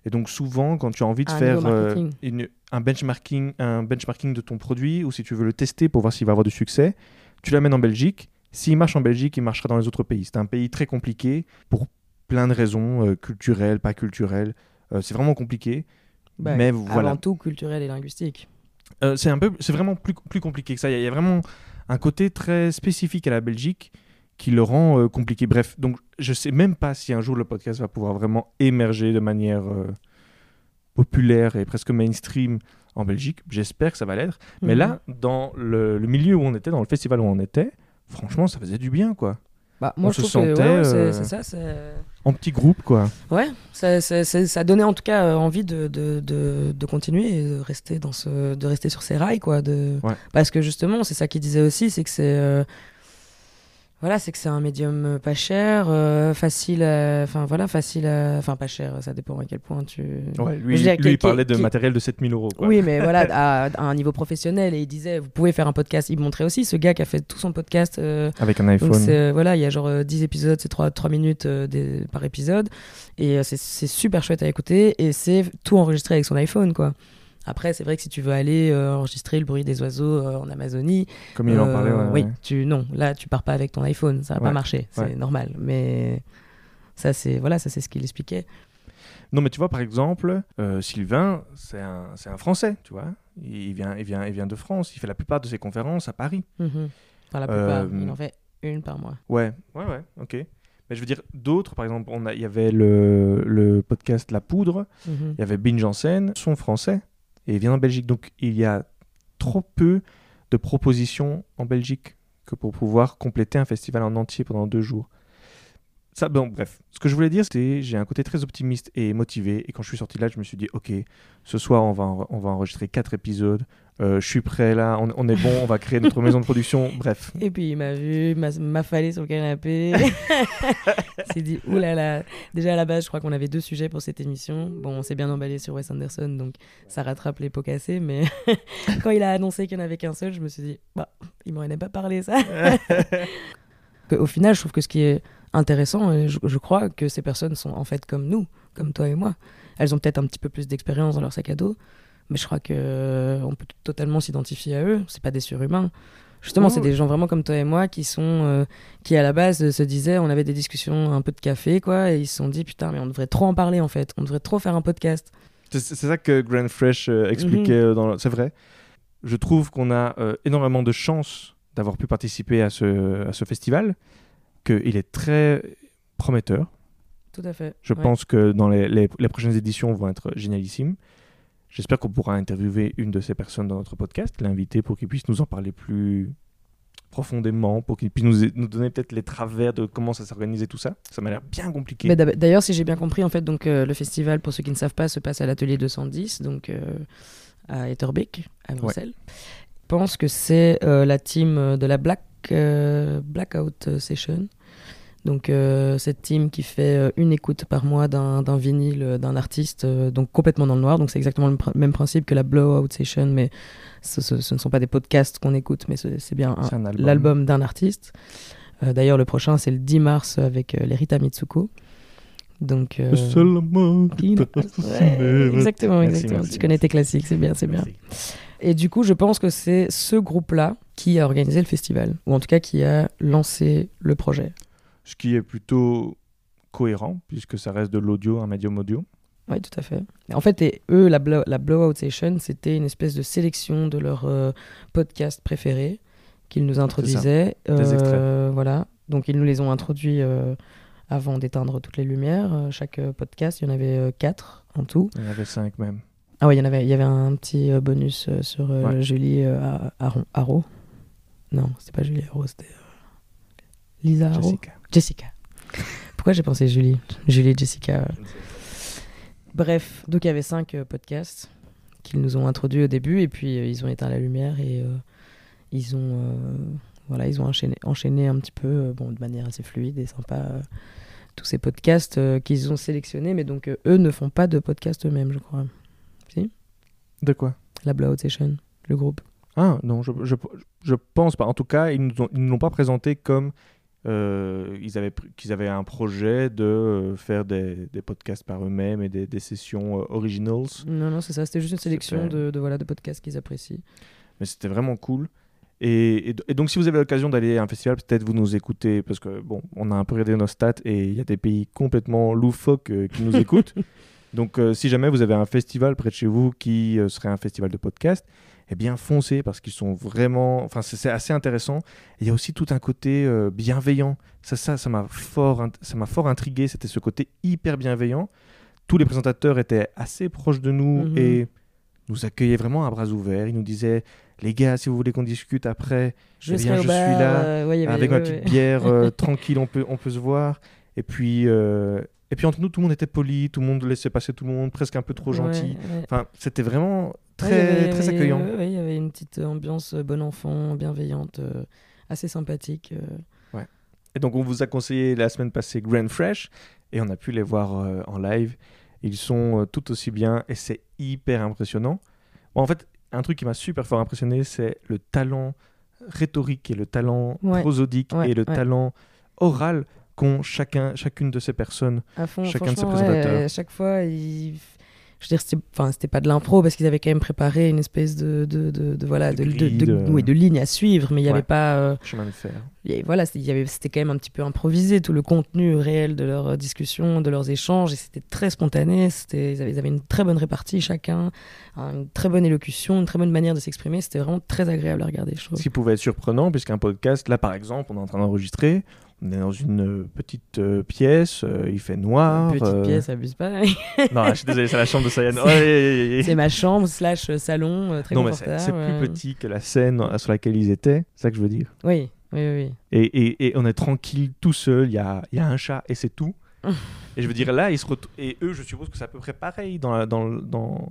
Et donc, souvent, quand tu as envie de un faire euh, une- un, benchmarking, un benchmarking de ton produit, ou si tu veux le tester pour voir s'il va avoir du succès, tu l'amènes en Belgique. S'il marche en Belgique, il marchera dans les autres pays. C'est un pays très compliqué pour plein de raisons, euh, culturelles, pas culturelles. Euh, c'est vraiment compliqué. Bah, mais Avant voilà. tout culturel et linguistique. Euh, c'est un peu, c'est vraiment plus, plus compliqué que ça. Il y, a- il y a vraiment un côté très spécifique à la Belgique qui le rend euh, compliqué. Bref, donc je sais même pas si un jour le podcast va pouvoir vraiment émerger de manière euh, populaire et presque mainstream en Belgique. J'espère que ça va l'être. Mais Mhm. là, dans le, le milieu où on était, dans le festival où on était, franchement, ça faisait du bien, quoi. Bah, moi on je se que sentait, ouais, c'est, ça. En petit groupe, quoi. Ouais, ça, ça, ça, ça donnait en tout cas euh, envie de, de, de, de continuer et de rester, dans ce, de rester sur ces rails. Quoi, de... Ouais. Parce que justement, c'est ça qu'il disait aussi, c'est que c'est. euh, Voilà, c'est que c'est un médium euh, pas cher, euh, facile à- Enfin voilà, facile. Enfin pas cher, ça dépend à quel point tu... Ouais, lui, il parlait de matériel de 7000 euros. Quoi. Oui, mais voilà, à, à un niveau professionnel. Et il disait, vous pouvez faire un podcast. Il montrait aussi ce gars qui a fait tout son podcast. euh, Avec un iPhone. euh, voilà, il y a genre euh, 10 épisodes, c'est 3, 3 minutes euh, des- par épisode. Et euh, c'est super chouette à écouter. Et c'est tout enregistré avec son iPhone, quoi. Après, c'est vrai que si tu veux aller euh, enregistrer le bruit des oiseaux euh, en Amazonie, Comme il en euh, parlait. ouais, oui, ouais. tu, non, là, tu pars pas avec ton iPhone, ça va Ouais, pas marcher, c'est normal. Mais ça, c'est voilà, ça c'est ce qu'il expliquait. Non, mais tu vois, par exemple, Sylvain, c'est un, un Français, tu vois. Il vient, il, vient, il vient de France. Il fait la plupart de ses conférences à Paris. Mhm. Enfin, la plupart, il en fait une par mois. Ouais, ouais, ouais, ok. Mais je veux dire, d'autres, par exemple, il y avait le, le podcast La Poudre, Mhm. il y avait Binge Janssen, sont français, et viennent en Belgique. Donc, il y a trop peu de propositions en Belgique que pour pouvoir compléter un festival en entier pendant deux jours. Ça, bon, bref, ce que je voulais dire, c'était j'ai un côté très optimiste et motivé. Et quand je suis sorti là, je me suis dit, ok, ce soir, on va, on va enregistrer quatre épisodes. Euh, je suis prêt là, on, on est bon, on va créer notre maison de production. Bref, Et puis il m'a vu, m'a m'a fallé sur le canapé. il s'est dit, oulala. Déjà à la base, je crois qu'on avait deux sujets pour cette émission. Bon, on s'est bien emballé sur Wes Anderson, donc ça rattrape les pots cassés. Mais quand il a annoncé qu'il n'y en avait qu'un seul, je me suis dit, bah, il m'aurait pas parlé ça. Au final, je trouve que ce qui est intéressant, je, je crois que ces personnes sont en fait comme nous, comme toi et moi. Elles ont peut-être un petit peu plus d'expérience dans leur sac à dos, mais je crois que euh, on peut totalement s'identifier à eux. C'est pas des surhumains. Justement, c'est des gens vraiment comme toi et moi qui sont, euh, qui à la base se disaient, on avait des discussions un peu de café, quoi, et ils se sont dit, putain, mais on devrait trop en parler en fait. On devrait trop faire un podcast. C'est ça que Grand Fresh euh, expliquait. dans le- C'est vrai. Je trouve qu'on a euh, énormément de chance d'avoir pu participer à ce, à ce festival, qu'il est très prometteur. Tout à fait. Je Ouais. pense que dans les, les- les prochaines éditions vont être génialissimes. J'espère qu'on pourra interviewer une de ces personnes dans notre podcast, l'inviter pour qu'il puisse nous en parler plus profondément, pour qu'il puisse nous, nous donner peut-être les travers de comment ça s'organise et tout ça. Ça m'a l'air bien compliqué. D'ab- D'ailleurs, si j'ai bien compris, en fait, donc euh, le festival, pour ceux qui ne savent pas, se passe à l'atelier 210, donc euh, à Etterbeek, à Bruxelles. Je pense que c'est euh, la team de la Black Blackout Session. Donc euh, cette team qui fait euh, une écoute par mois d'un d'un vinyle euh, d'un artiste, euh, donc complètement dans le noir. Donc c'est exactement le pr- même principe que la Blowout Session, mais ce, ce- ce ne sont pas des podcasts qu'on écoute, mais ce- c'est bien un- C'est un album. l'album d'un artiste. Euh, D'ailleurs, le prochain, c'est le 10 mars avec euh, Lerita Mitsuko. Donc, euh, Le seul amour qui- Ouais, exactement, Merci, exactement. merci, tu connais tes classiques, c'est bien, c'est bien. Merci. Et du coup, je pense que c'est ce groupe-là qui a organisé le festival, ou en tout cas qui a lancé le projet. Ce qui est plutôt cohérent, puisque ça reste de l'audio, un médium audio. Oui, tout à fait. En fait, et eux, la, blow, la Blowout Session, c'était une espèce de sélection de leurs euh, podcasts préférés qu'ils nous introduisaient. Des extraits. Euh, voilà. Donc, ils nous les ont introduits euh, avant d'éteindre toutes les lumières. Chaque podcast, il y en avait quatre en tout. Il y en avait cinq même. Ah oui, il y en avait, il y avait un petit bonus sur Ouais. Julie Haro. Non, c'était pas Julie Haro, c'était Lisa Haro. Jessica. Jessica. Pourquoi j'ai pensé Julie Julie Jessica. Bref, donc il y avait cinq euh, podcasts qu'ils nous ont introduits au début et puis euh, ils ont éteint la lumière et euh, ils ont voilà ils ont enchaîné, enchaîné un petit peu bon de manière assez fluide et sympa tous ces podcasts qu'ils ont sélectionnés mais donc eux ne font pas de podcast eux-mêmes je crois De quoi? La Blowout Session le groupe Ah non, je, je, je pense pas. En tout cas, ils nous ont- ils ne l'ont pas présenté comme euh, ils avaient qu'ils avaient un projet de euh, faire des, des podcasts par eux-mêmes et des, des sessions euh, originals. non non c'est ça c'était juste une sélection de, de, voilà de podcasts qu'ils apprécient Mais c'était vraiment cool. Et, et- et donc, si vous avez l'occasion d'aller à un festival, peut-être vous nous écoutez, parce que bon, on a un peu regardé nos stats et il y a des pays complètement loufoques euh, qui nous écoutent. Donc, euh, si jamais vous avez un festival près de chez vous qui euh, serait un festival de podcast, eh bien, foncez parce qu'ils sont vraiment. Enfin, c'est assez intéressant. Et Il y a aussi tout un côté euh, bienveillant. Ça, ça, ça m'a fort, ça m'a fort intrigué. C'était ce côté hyper bienveillant. Tous les présentateurs étaient assez proches de nous Mhm. et nous accueillaient vraiment à bras ouverts. Ils nous disaient les gars, si vous voulez qu'on discute après, je, Eh bien, je bar, suis là, euh, ouais, avec ma petite ouais. bière euh, tranquille, on peut, on peut se voir. Et puis, euh, et puis entre nous, tout le monde était poli, tout le monde laissait passer tout le monde, presque un peu trop gentil. Ouais, ouais. Enfin, c'était vraiment très, Ouais, avait- très accueillant. ouais, ouais, il y avait une petite ambiance euh, bon enfant, bienveillante, euh, assez sympathique. euh. Et donc, on vous a conseillé la semaine passée Grand Fresh, et on a pu les voir euh, en live. Ils sont euh, tout aussi bien, et c'est hyper impressionnant. Bon, en fait, un truc qui m'a super fort impressionné, c'est le talent rhétorique et le talent Ouais. prosodique Ouais, et le ouais. talent oral qu'ont chacun, chacune de ces personnes. À fond, Chacun de ouais, présentateurs. à chaque fois, je veux dire, c'était, enfin, c'était pas de l'impro parce qu'ils avaient quand même préparé une espèce de, de, de, de- voilà, De de, de, oui, de ligne à suivre, mais il y Ouais. avait pas, euh, Chemin de fer. y- voilà, c'était, il y avait, c'était quand même un petit peu improvisé tout le contenu réel de leurs discussions, de leurs échanges, et c'était très spontané. C'était, ils avaient, ils avaient une très bonne répartie chacun, une très bonne élocution, une très bonne manière de s'exprimer. C'était vraiment très agréable à regarder, je trouve. Ce qui pouvait être surprenant, puisqu'un podcast, là par exemple, on est en train d'enregistrer, on est dans une euh, petite euh, pièce, euh, il fait noir. Petite euh, pièce, abuse pas. Non, je suis désolé, c'est la chambre de Sayane. Oh, c'est ma chambre slash salon, très Non, confortable. c'est ouais. plus petit que la scène sur laquelle ils étaient, c'est ça que je veux dire. Oui, oui, oui. Et, et- et on est tranquille, tout seul, il y a, y a un chat et c'est tout. et je veux dire, là, ils se retou- et eux, je suppose que c'est à peu près pareil dans, la- dans, dans,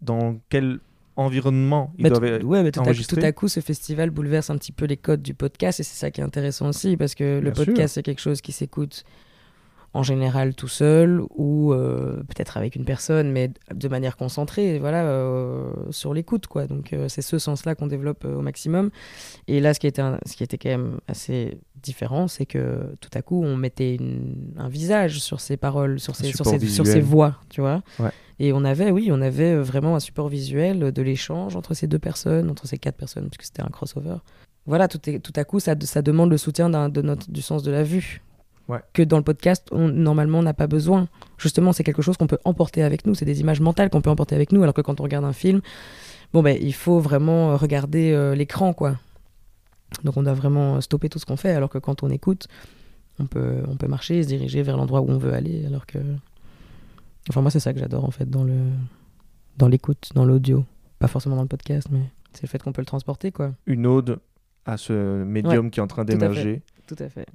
dans quel environnement ils doivent tout, ouais, mais tout, à, enregistrer. tout à coup, ce festival bouleverse un petit peu les codes du podcast et c'est ça qui est intéressant aussi parce que le Bien podcast, c'est quelque chose qui s'écoute en général tout seul ou euh, peut-être avec une personne, mais de manière concentrée, voilà, euh, sur l'écoute, quoi. Donc euh, c'est ce sens-là qu'on développe au maximum. Et là, ce qui était, un- ce qui était quand même assez différent, c'est que tout à coup, on mettait une- un visage sur ces paroles, sur ces, sur ces, sur ces visuel. voix, tu vois. Ouais. Et on avait, oui, on avait vraiment un support visuel de l'échange entre ces deux personnes, entre ces quatre personnes, puisque c'était un crossover. Voilà, tout, est, tout à coup, ça, ça demande le soutien de notre, du sens de la vue. Ouais. Que dans le podcast, on, normalement, on n'a pas besoin. Justement, c'est quelque chose qu'on peut emporter avec nous. C'est des images mentales qu'on peut emporter avec nous, alors que quand on regarde un film, bon, ben, il faut vraiment euh, regarder euh, l'écran, quoi. Donc, on doit vraiment stopper tout ce qu'on fait, alors que quand on écoute, on peut, on peut marcher et se diriger vers l'endroit où on veut aller, alors que. Enfin, moi, c'est ça que j'adore, en fait, dans le dans l'écoute, dans l'audio. Pas forcément dans le podcast, mais c'est le fait qu'on peut le transporter, quoi. une ode à ce médium qui est en train tout d'émerger. Tout à fait.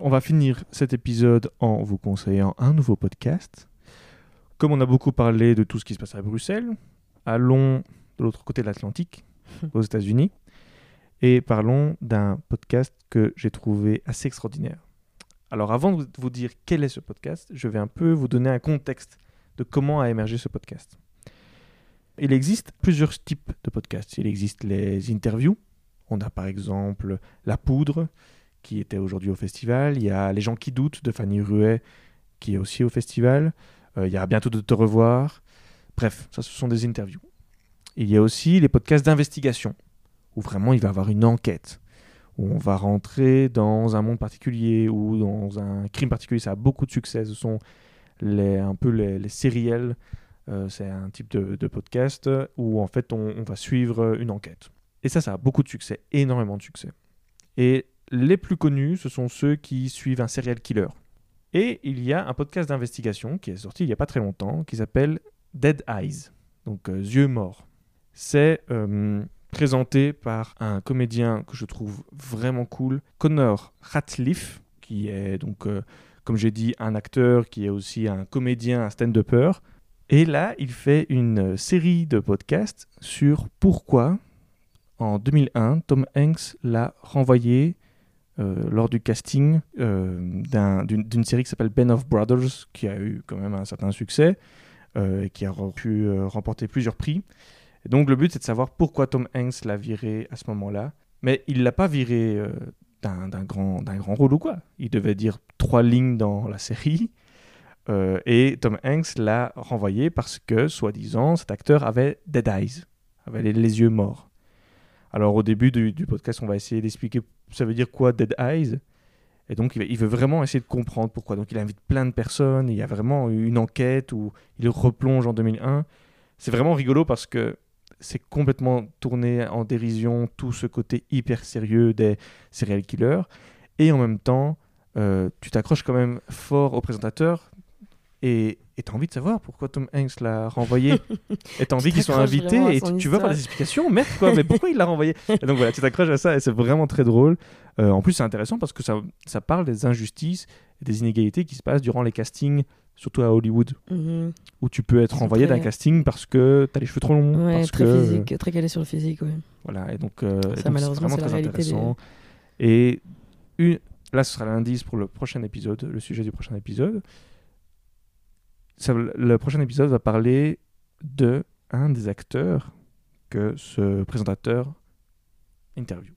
On va finir cet épisode en vous conseillant un nouveau podcast. Comme on a beaucoup parlé de tout ce qui se passe à Bruxelles, allons de l'autre côté de l'Atlantique, aux États-Unis, et parlons d'un podcast que j'ai trouvé assez extraordinaire. Alors avant de vous dire quel est ce podcast, je vais un peu vous donner un contexte de comment a émergé ce podcast. Il existe plusieurs types de podcasts. Il existe les interviews. On a par exemple La Poudre, qui était aujourd'hui au festival. Il y a Les gens qui doutent de Fanny Ruet, qui est aussi au festival. Euh, il y a Bientôt de te revoir. Bref, ça, ce sont des interviews. Il y a aussi les podcasts d'investigation, où vraiment il va y avoir une enquête, où on va rentrer dans un monde particulier ou dans un crime particulier. Ça a beaucoup de succès. Ce sont les, un peu les, les sériels. Euh, c'est un type de, podcast où en fait on, on va suivre une enquête. Et ça, ça a beaucoup de succès, énormément de succès. Et les plus connus, ce sont ceux qui suivent un serial killer. Et il y a un podcast d'investigation qui est sorti il n'y a pas très longtemps, qui s'appelle Dead Eyes, donc euh, yeux morts. C'est euh, présenté par un comédien que je trouve vraiment cool, Connor Ratliff, qui est donc, euh, comme j'ai dit, un acteur qui est aussi un comédien, un stand-upper. Et là, il fait une série de podcasts sur pourquoi, en 2001, Tom Hanks l'a renvoyé euh, lors du casting euh, d'un- d'une série qui s'appelle Ben of Brothers, qui a eu quand même un certain succès euh, et qui a pu euh, remporter plusieurs prix. Et donc le but, c'est de savoir pourquoi Tom Hanks l'a viré à ce moment-là. Mais il l'a pas viré euh, d'un grand, grand rôle ou quoi. Il devait dire trois lignes dans la série. Euh, et Tom Hanks l'a renvoyé parce que, soi-disant, cet acteur avait dead eyes, avait les, yeux morts. Alors au début du, podcast, on va essayer d'expliquer ça veut dire quoi dead eyes. Et donc il, veut vraiment essayer de comprendre pourquoi. Donc il invite plein de personnes, il y a vraiment une enquête où il replonge en 2001. C'est vraiment rigolo parce que c'est complètement tourné en dérision, tout ce côté hyper sérieux des serial killers. Et en même temps, euh, tu t'accroches quand même fort au présentateur et tu as envie de savoir pourquoi Tom Hanks l'a renvoyé. et tu as envie qu'ils soient invités et tu, tu veux avoir des explications. Merde quoi, mais pourquoi il l'a renvoyé Et donc voilà, tu t'accroches à ça et c'est vraiment très drôle. Euh, en plus, c'est intéressant parce que ça, ça parle des injustices et des inégalités qui se passent durant les castings, surtout à Hollywood, Mhm. où tu peux être très- d'un casting parce que tu as les cheveux trop longs. Ouais, parce très que, physique, très calé sur le physique, ouais. Voilà, et donc, euh, Ça, c'est malheureusement, vraiment c'est très des- intéressant. Et une... là, ce sera l'indice pour le prochain épisode, le sujet du prochain épisode. Ça- le prochain épisode va parler de un des acteurs que ce présentateur interview.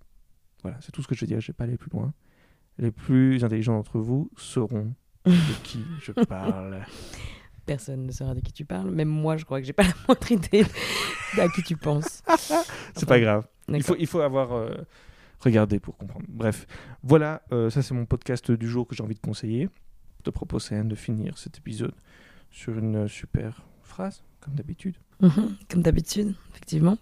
Voilà, c'est tout ce que je veux dire, je vais pas aller plus loin. Les plus intelligents d'entre vous sauront de qui je parle. Personne ne saura de qui tu parles. Même moi, je crois que j'ai pas la moindre idée à qui tu penses. C'est pas grave. Il faut, il faut avoir euh, regardé pour comprendre. Bref, voilà, euh, ça c'est mon podcast du jour que j'ai envie de conseiller. Je te propose Anne, de finir cet épisode sur une super phrase, comme d'habitude. Mhm, Comme d'habitude, effectivement.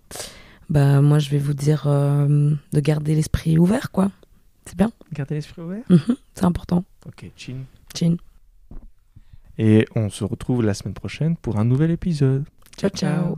Bah, moi, je vais vous dire euh, de garder l'esprit ouvert, quoi. C'est bien. Gardez l'esprit ouvert? Mhm, C'est important. Ok, chin. Et on se retrouve la semaine prochaine pour un nouvel épisode. Ciao, ciao.